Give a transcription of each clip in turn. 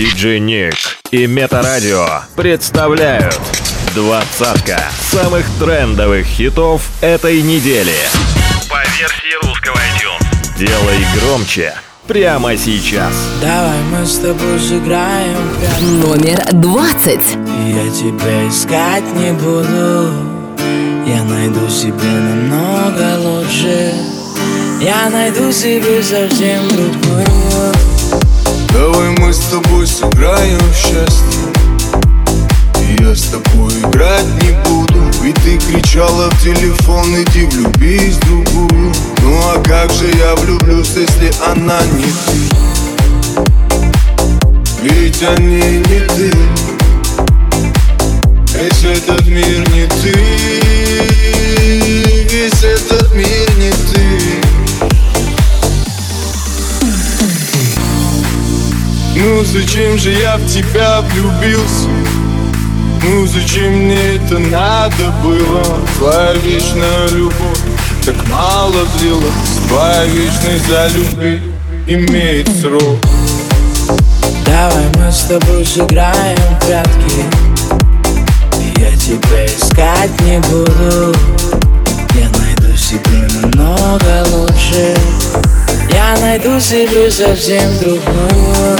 Диджей Ник и Метарадио представляют двадцатка самых трендовых хитов этой недели. По версии русского iTunes. Делай громче прямо сейчас. Давай мы с тобой сыграем. Номер 20. Я тебя искать не буду Я найду себе намного лучше Я найду себе совсем другую Давай мы с тобой сыграем в счастье. И я с тобой играть не буду Ведь ты кричала в телефон, иди влюбись в другую. Ну а как же я влюблюсь, если она не ты? Ведь они не ты. Весь этот мир не ты. Весь этот мир не ты Ну зачем же я в тебя влюбился? Ну зачем мне это надо было? Твоя вечная любовь так мало длилась. Твоя вечность за любви имеет срок. Давай мы с тобой сыграем в прятки. Я тебя искать не буду. Я найду себе намного лучше. Я найду себе совсем другую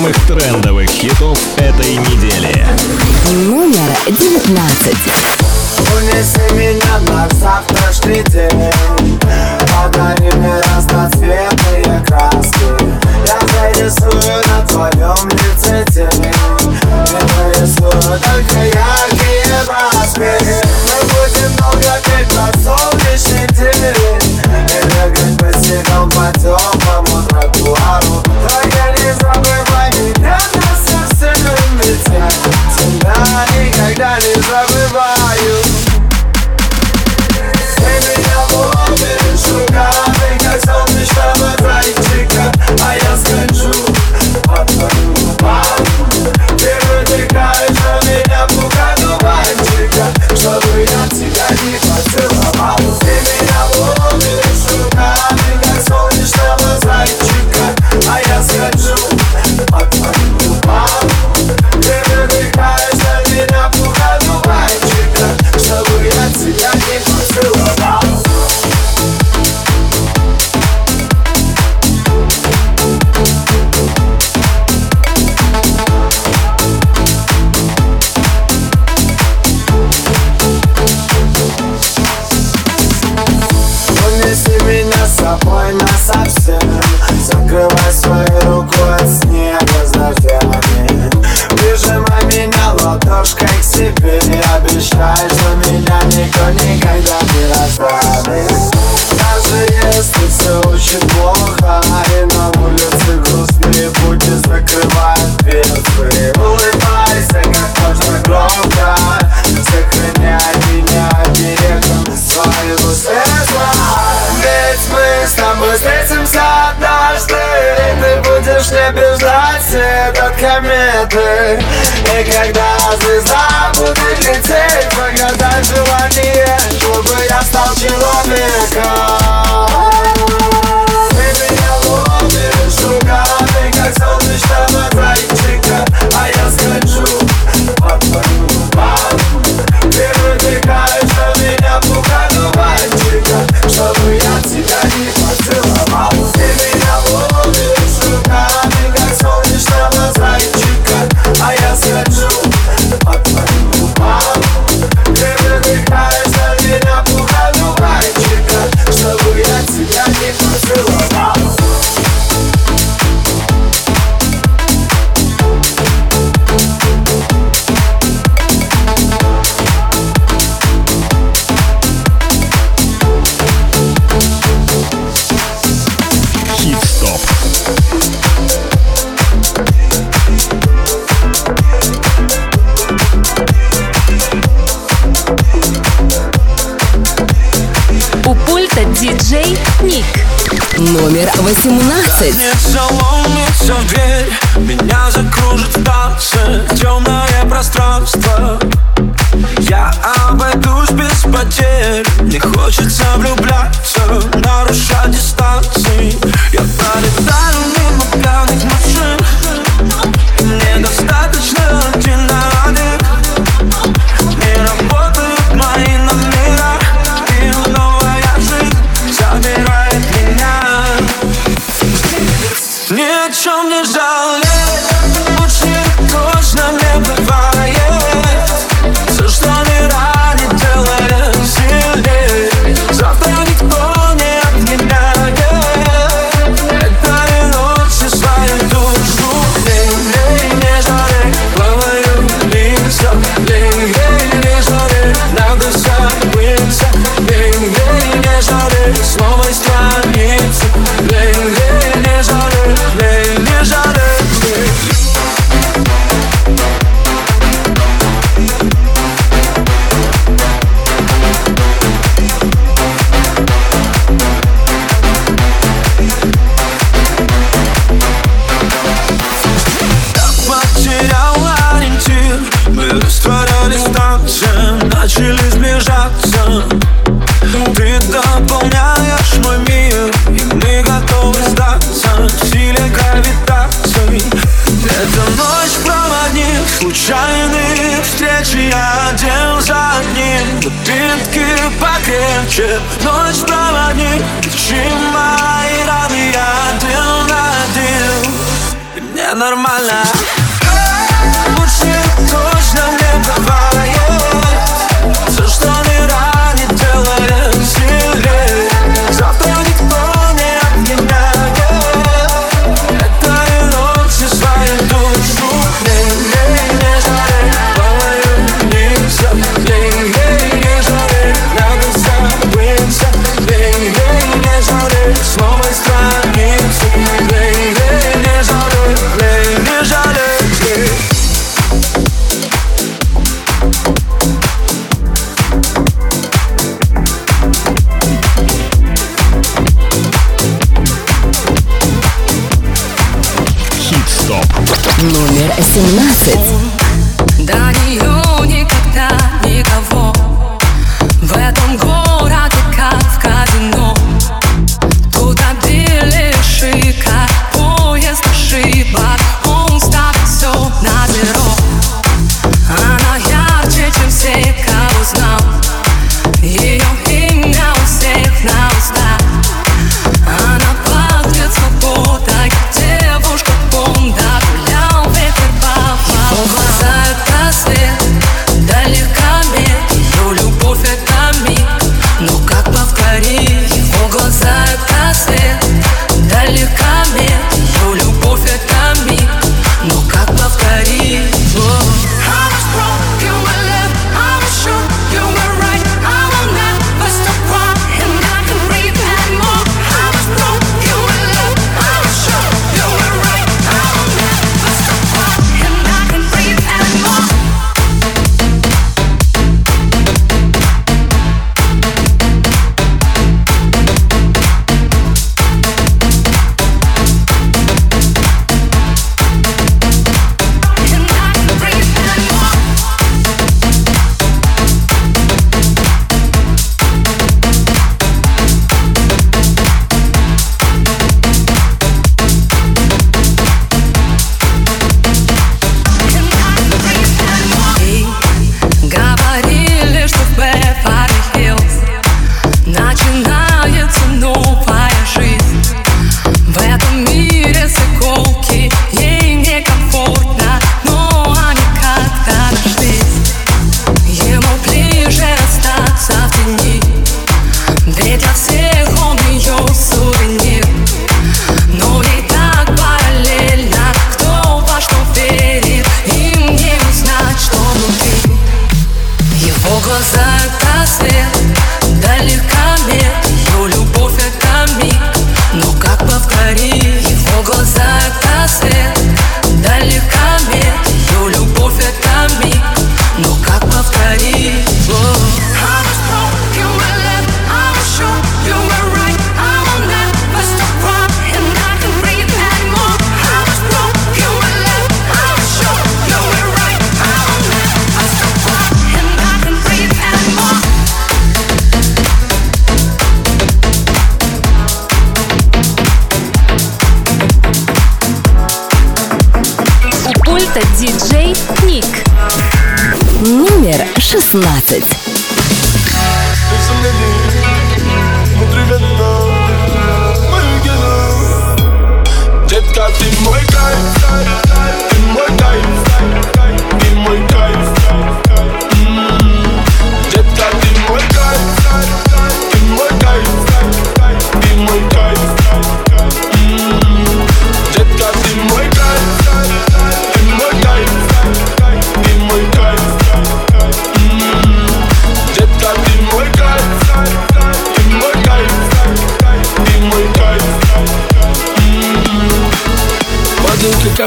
самых трендовых хитов этой недели. Номер 19. Унеси меня на завтрашний день Подари мне разноцветные краски Я зарисую на твоем лице тень И нарисую только яркие обещай, что меня никто никогда не оставит Даже если все очень плохо И на улице грустные будни закрывают дверцы. Улыбайся как можно громко. Сохраняй меня берегом своего сердца Ведь мы с тобой встретимся однажды И ты будешь не бежать свет от кометы И когда 17.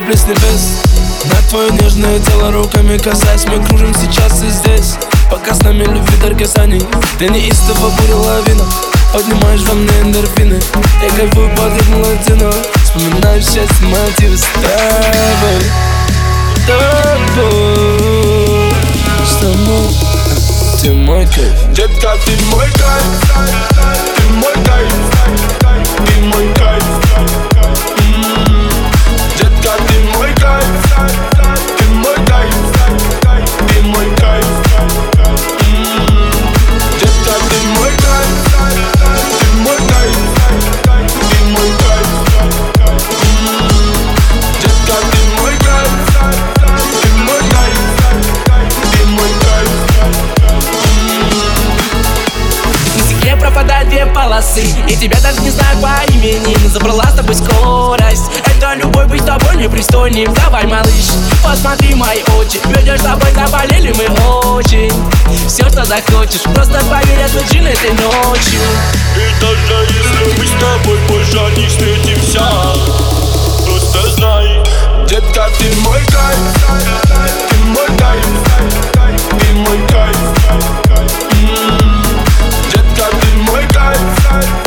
Капли с небес На твое нежное тело руками касаясь Мы кружим сейчас и здесь. Пока с нами любви дар касаний Ты неистово буря лавина Поднимаешь во мне эндорфины Я кайфую под ритм латино Вспоминаю счастье мотивы с тобой Тобой. С тобой. Ты мой кайф. Детка, ты мой кайф. Ты мой кайф. Ты мой кайф полосы И тебя даже не знаю по имени. Забрала с тобой скорость. Это любовь быть с тобой непристойным Давай, малыш, посмотри мои очи. Ведешь с тобой, заболели мы очень. Все, что захочешь, просто поверь, джин этой ночью И даже если мы с тобой больше не встретимся Просто знай Детка, ты мой кайф. Ты мой кайф. Ты мой кайф мой кайф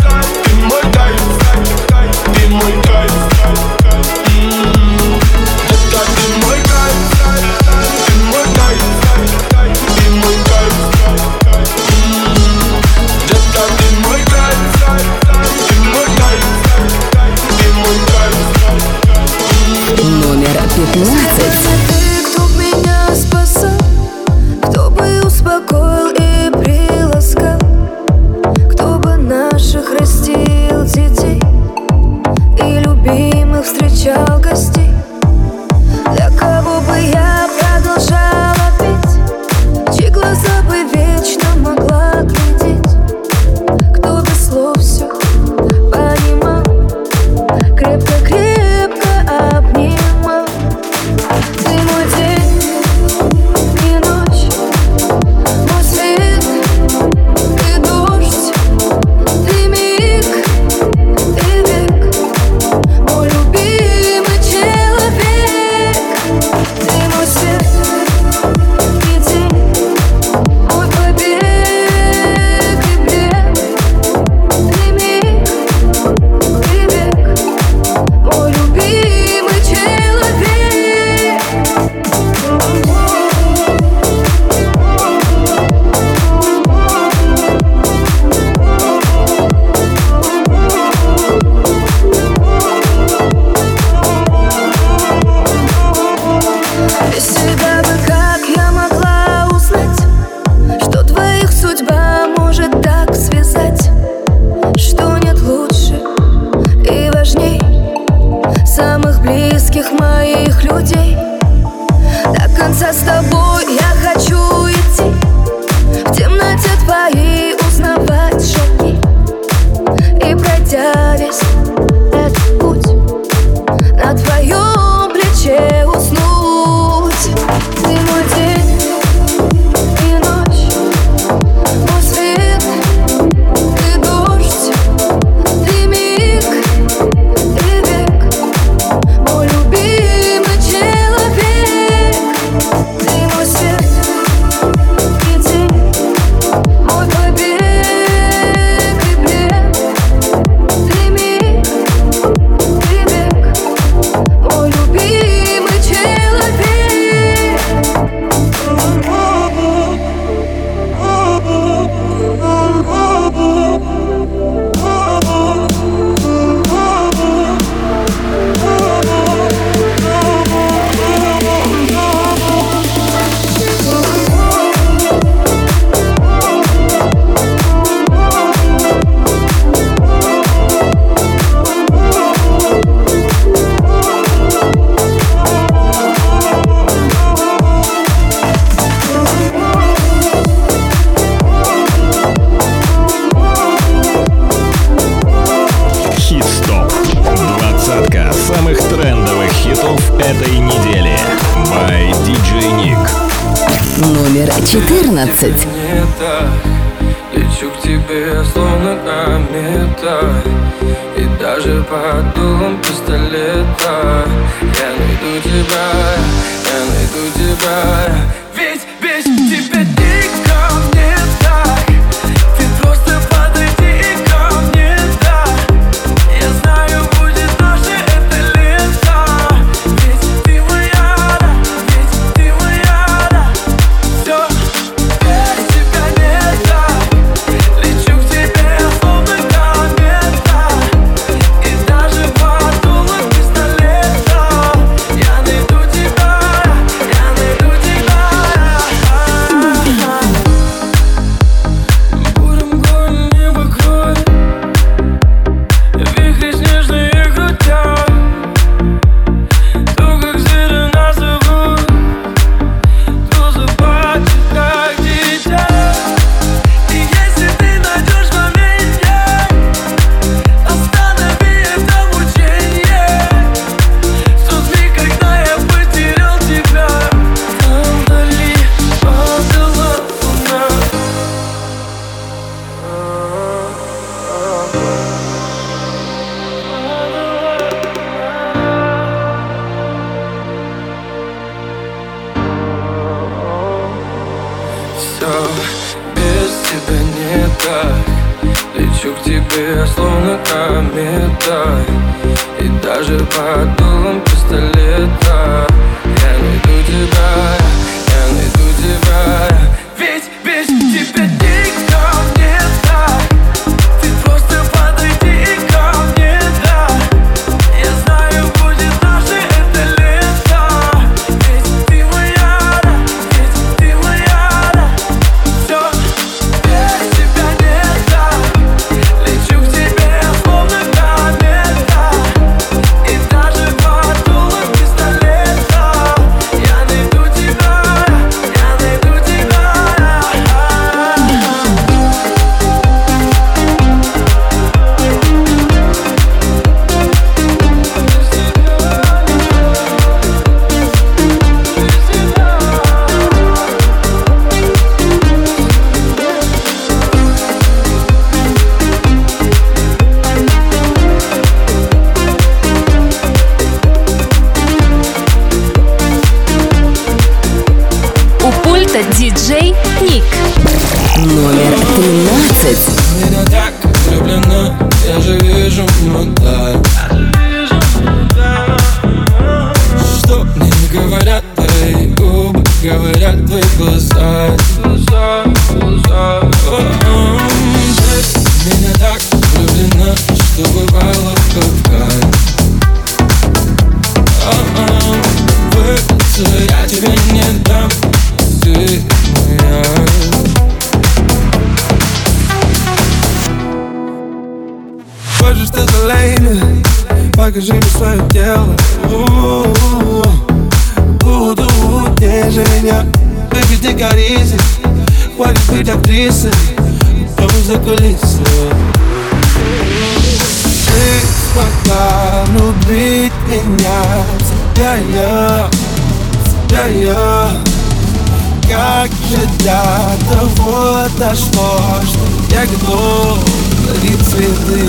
для того дошло, что я готов дарить цветы.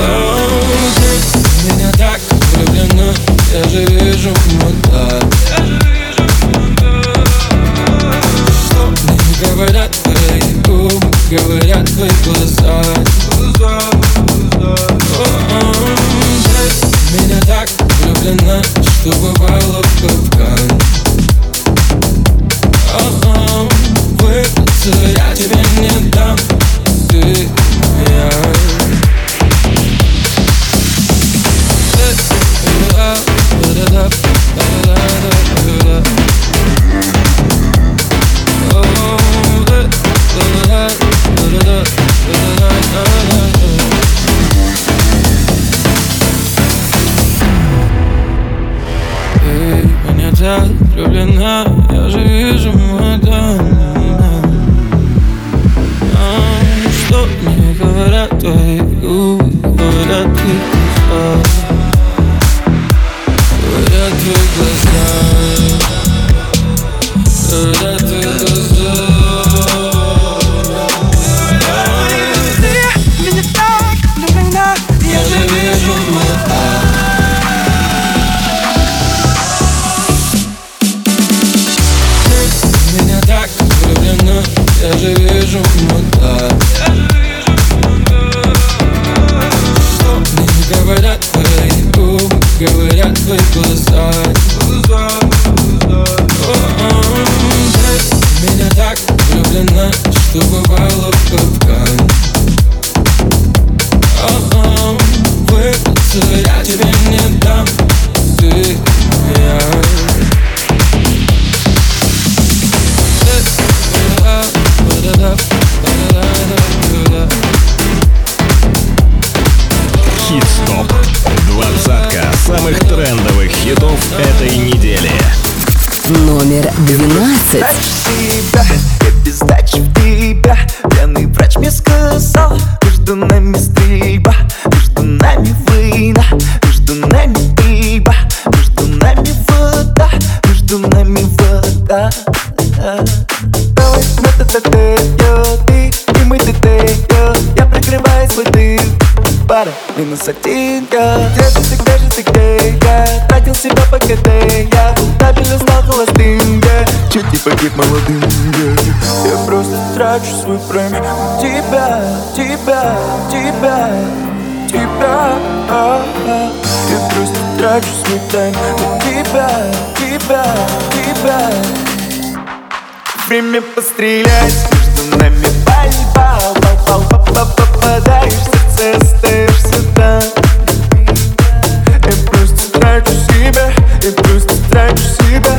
Oh, меня так влюблено, я же вижу, ну Что мне говорят твои губы, говорят твои глаза. Глаза, меня так влюблено, что бывало в Кавказе сказал Между нами стрельба, между нами война Между нами рыба, между нами вода Между нами вода. Давай мы т т ты и мы т т Я прикрываю свой дым. Пара, минус один я Где же ты, где же ты, где я Тратил себя по КТ Я стабильно стал холостым Чуть не погиб молодым. Я просто трачу свой время. Тебя, тебя, тебя Тебя. Я просто трачу свой тайм. На Тебя, тебя, тебя. Время пострелять. Между нами борьба Пал, пал, пал, попадаешь в сердце, остаешься там. Я просто трачу себя. Я просто трачу себя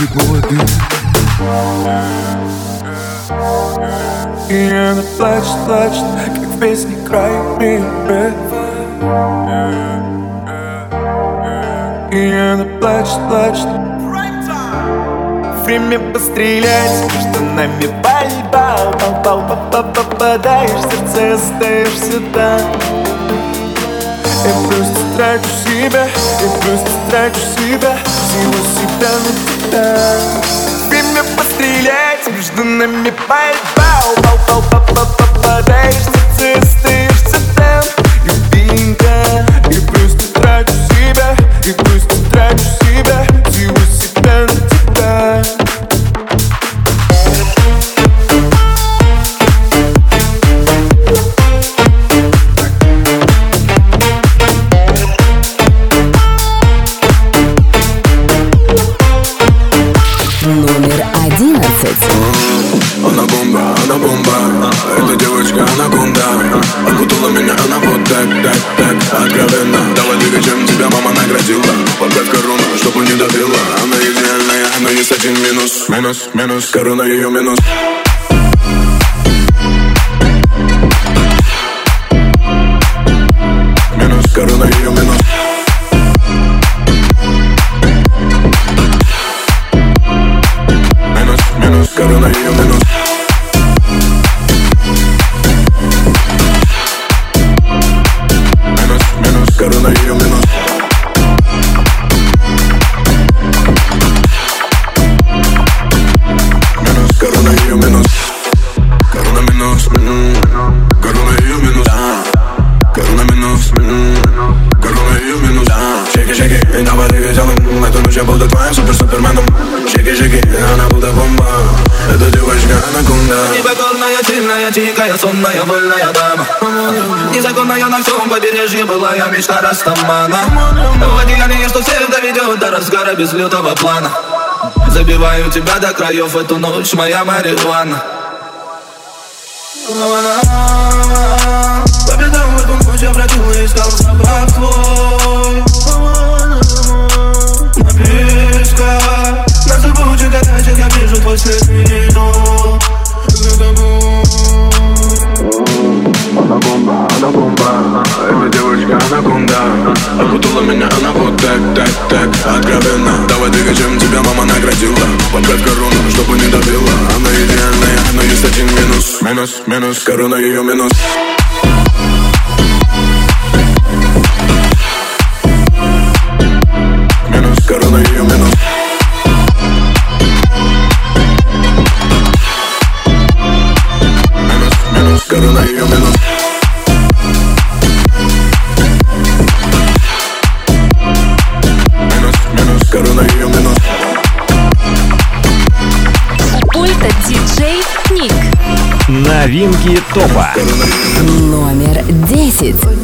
Молодым И она плачет, плачет Как в песне край мира И она плачет, плачет Время пострелять Между нами борьба. Пал, пал, пал, пал, попадаешь в сердце, остаешься там Я просто трачу себя Я просто трачу себя. Всего себя на Время пострелять Между нами борьба Пал, пал, пал, пал, попадаешь в сердце, остаешься там минус Минус, минус, корона ее минус я буду твоим супер-суперменом. Шики-шики, она будто бомба. Эта девочка анаконда Непокорная, сильная, дикая, сонная, вольная дама. Незаконная на всем побережье была я мечта Растамана. В одеянии, что всех доведет до разгара без лютого плана. Забиваю тебя до краев эту ночь, моя марихуана. Победа в этом путь я бродил и искал забавку пока Нас и будет гадать, я вижу твой середину Эта девочка анаконда Окутала меня она вот так, так, так Откровенно, давай двигай, чем тебя мама наградила Поправь корону, чтобы не добила Она идеальная, но есть один минус Минус, минус, корона ее минус Минус, корона ее минус сторона ее Минус, диджей Ник. Новинки топа. Номер десять.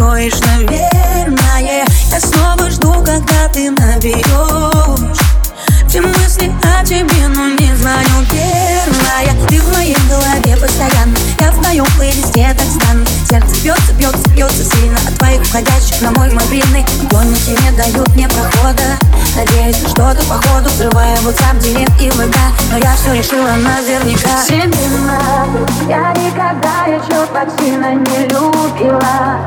Скроешь, наверное. Я снова жду, когда ты наберешь Все мысли о тебе, но не звоню первая. Ты в моей голове постоянно. Я в твоем плейлисте так странно. Сердце бьется, бьется, бьется сильно От твоих входящих на мой мобильный. Гонники не дают мне прохода. Надеюсь, на что-то походу Взрывая WhatsApp, директ и ВК Но я все решила наверняка. Семена Я никогда еще так сильно не любила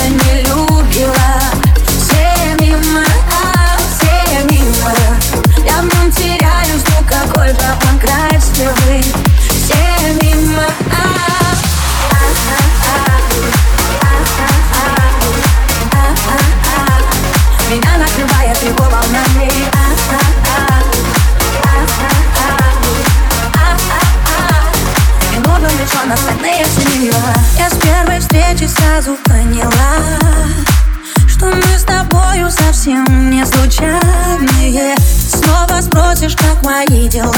поняла Что мы с тобою совсем не случайные. Снова спросишь, как мои дела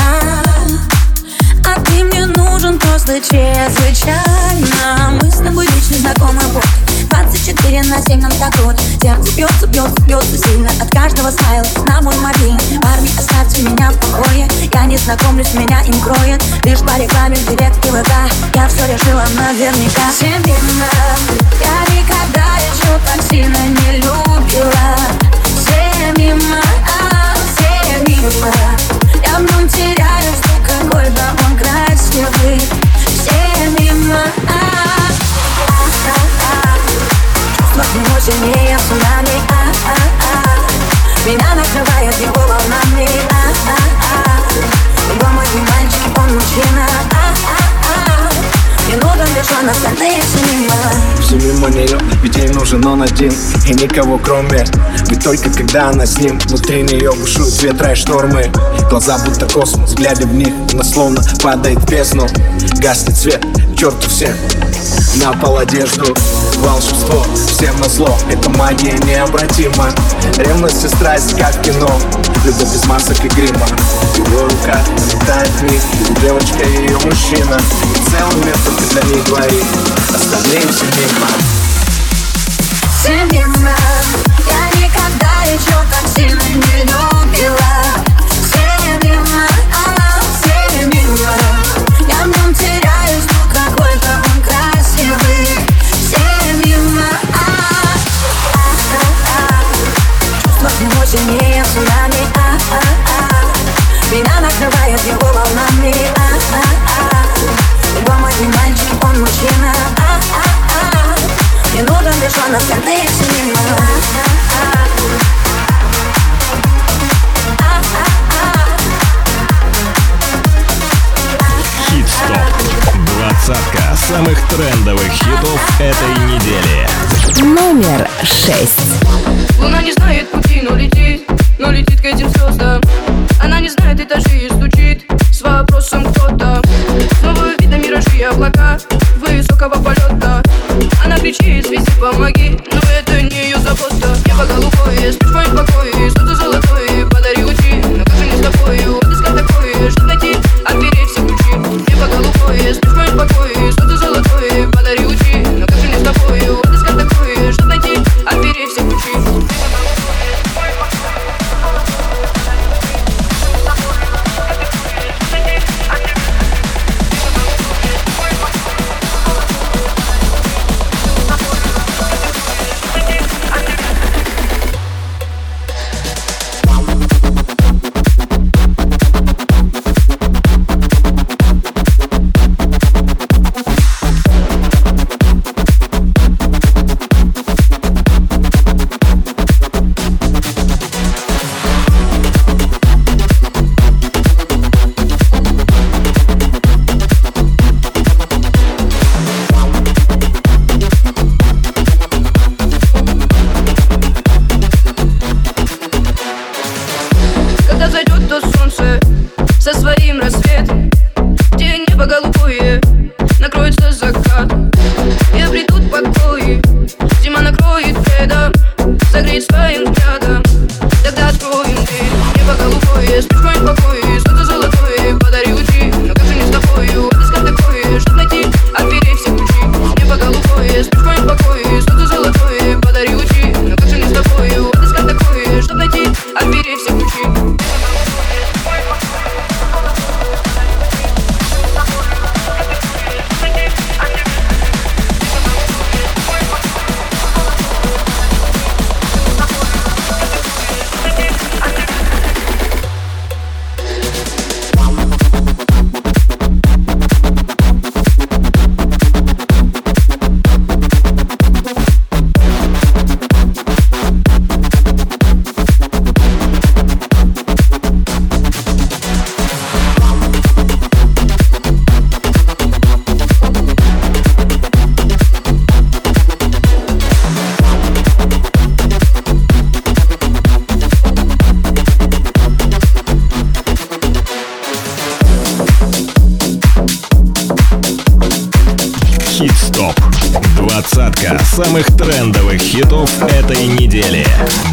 а ты мне нужен просто чрезвычайно. Мы с тобой лично знакомы вот 24 на 7 нам так вот. Сердце бьется, бьется, бьется сильно От каждого смайла на мой мобильный. Парни, оставьте меня в покое Я не знакомлюсь, меня им кроет. Лишь по рекламе в директ и ВК Я все решила наверняка. Семена Я еще так не любила. Все мимо, а все мимо. Я в нем теряю звук какой-то он красивый. Все мимо, а. Нему сильнее цунами, а-а-а Меня накрывает его волнами, а-а-а Его мой мальчик, он мужчина, Остальные все мимо Все мимо нее, ведь ей нужен он один. И никого кроме Ведь только когда она с ним. Внутри нее бушуют ветра и штормы Глаза будто космос, глядя в них Она словно падает в бездну. Гаснет свет, черту всех на пол одежду Волшебство, всем на зло Это магия необратима. Ревность и страсть, как кино. Любовь без масок и грима. Его рука летает в них Его девочка и ее мужчина. И целый мир только для них двоих. Остальные все мимо. Все мимо. Я никогда еще так сильно не любила накрывает его волнами, а Его мой мальчик, он мужчина, а Не нужен лишь он, остальные все мимо Хит-стоп. Двадцатка самых трендовых хитов этой недели. Номер шесть. Луна не знает пути, но летит, но летит к этим звездам Она не знает этажей и стучит с вопросом кто-то. Снова видно миражи и облака высокого полета. Она кричит, свисти, помоги, но это не ее забота. Небо голубое, спишь в моем покое, этой недели.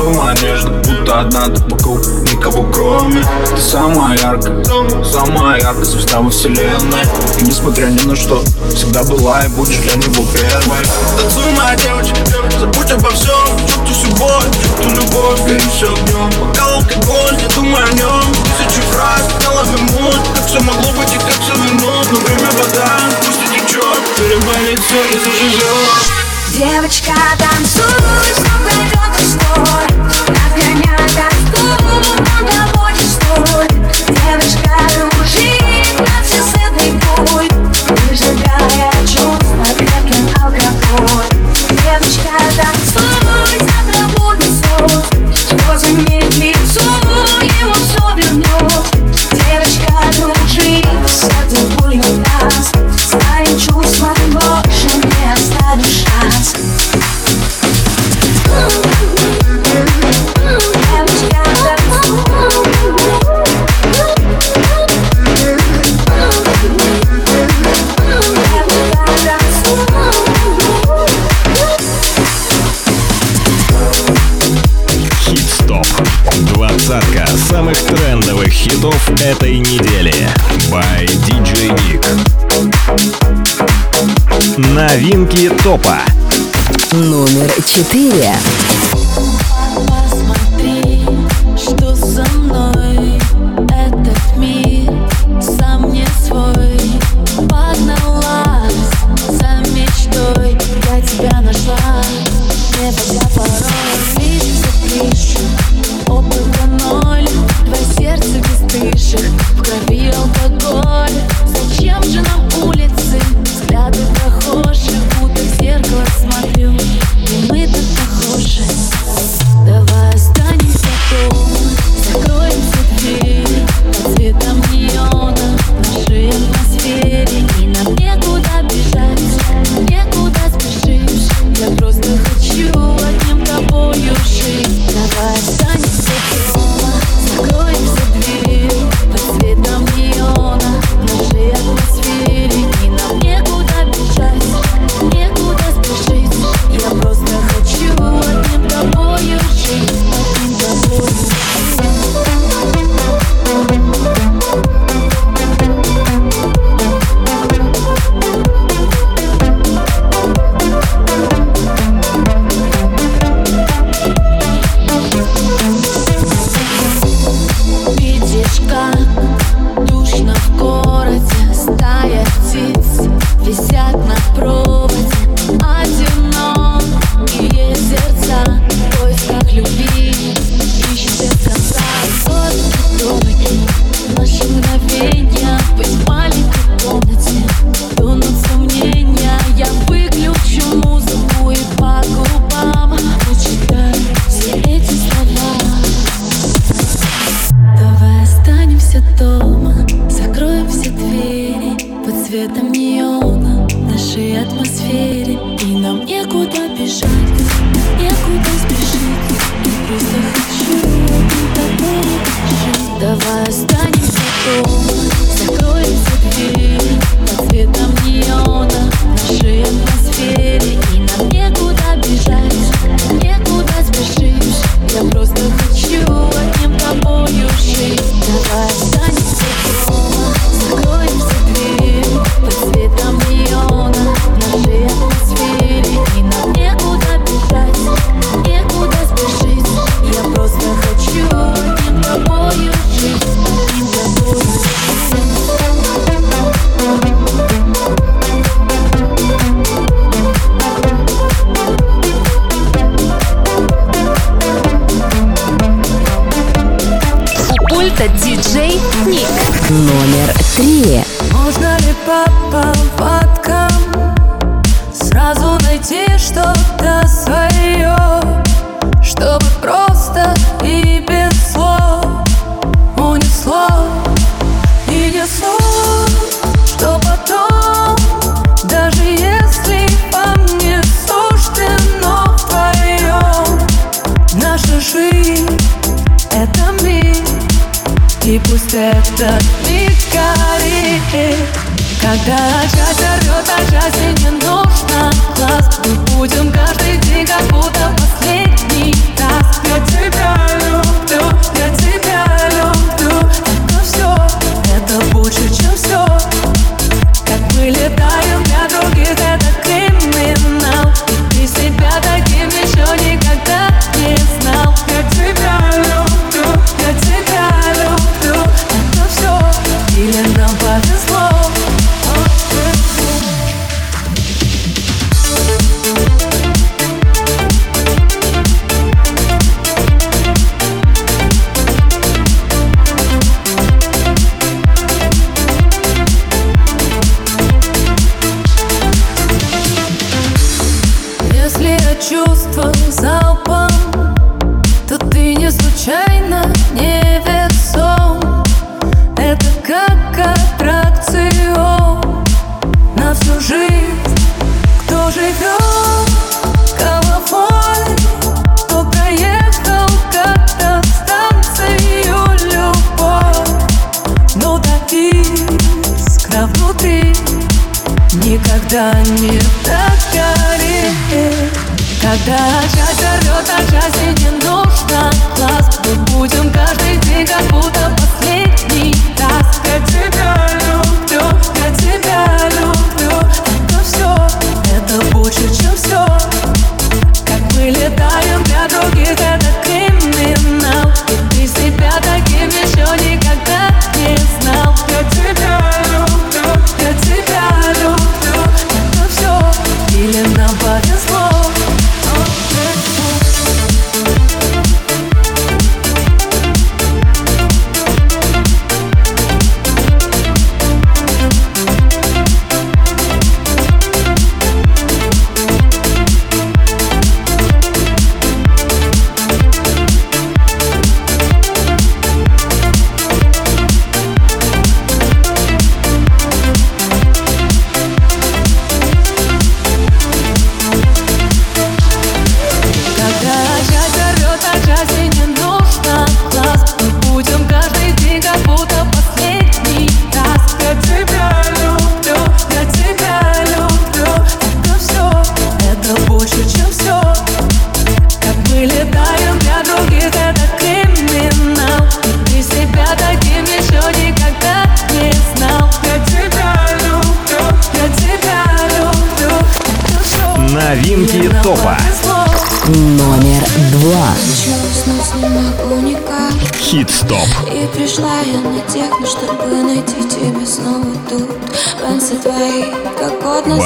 Сумма одежда, будто одна ты вокруг Никого кроме. Ты самая яркая, самая яркая звезда во вселенной. И несмотря ни на что, всегда была и будешь для него первой. Танцуй, моя девочка, забудь обо всем. Чуть ту сегодня, чуть ту любовь, горит все огнем Пока алкоголь, не думай о нем. Тысячу раз я ловим мут Как все могло быть и как все вернуть Но время вода, пусть и течет Переболит все и заживет Девочка, танцуй, снова идет свой Нагоняй тоску, он доводит свой Девочка, хитов этой недели. By DJ Nick. Новинки топа. Номер четыре.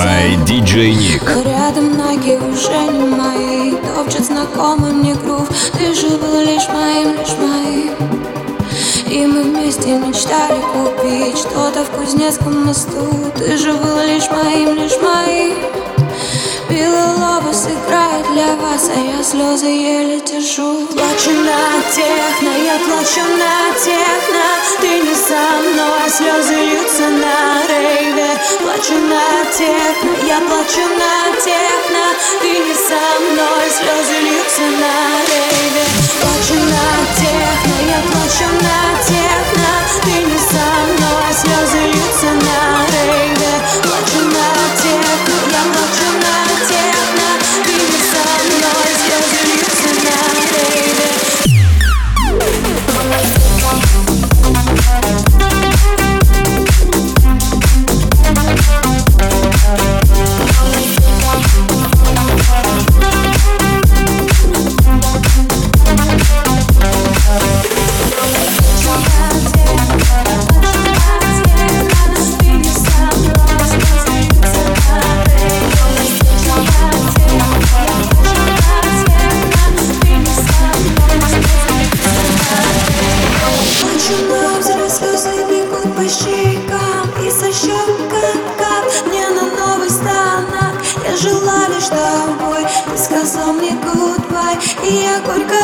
by DJ Nick. Рядом ноги уже не мои, топчет знакомый мне грув. Ты же был лишь моим, лишь моим. И мы вместе мечтали купить что-то в Кузнецком мосту. Ты же был лишь моим, лишь моим. Белый лобус играет для вас, а я слезы еле держу Плачу на техно, я плачу на техно. Ты не со мной, слезы льются на рейве. Плачу на техно, я плачу на техно. Ты не со мной, слезы льются на рейве. Плачу на техно, я плачу на техно. Ты не со мной, слезы льются на рейве goodbye И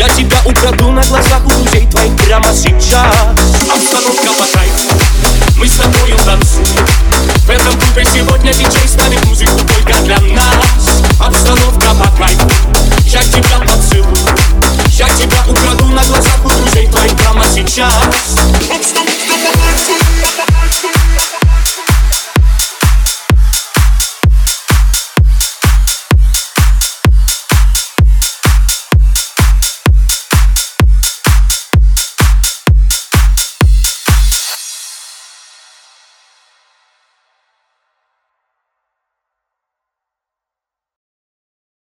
Я тебя украду на глазах у друзей твоих прямо сейчас. Обстановка по кайфу Мы с тобою танцуем. В этом клубе сегодня диджей ставит музыку только для нас. Обстановка по кайфу Я тебя поцелую. Я тебя украду на глазах у друзей твоих прямо сейчас. Обстановка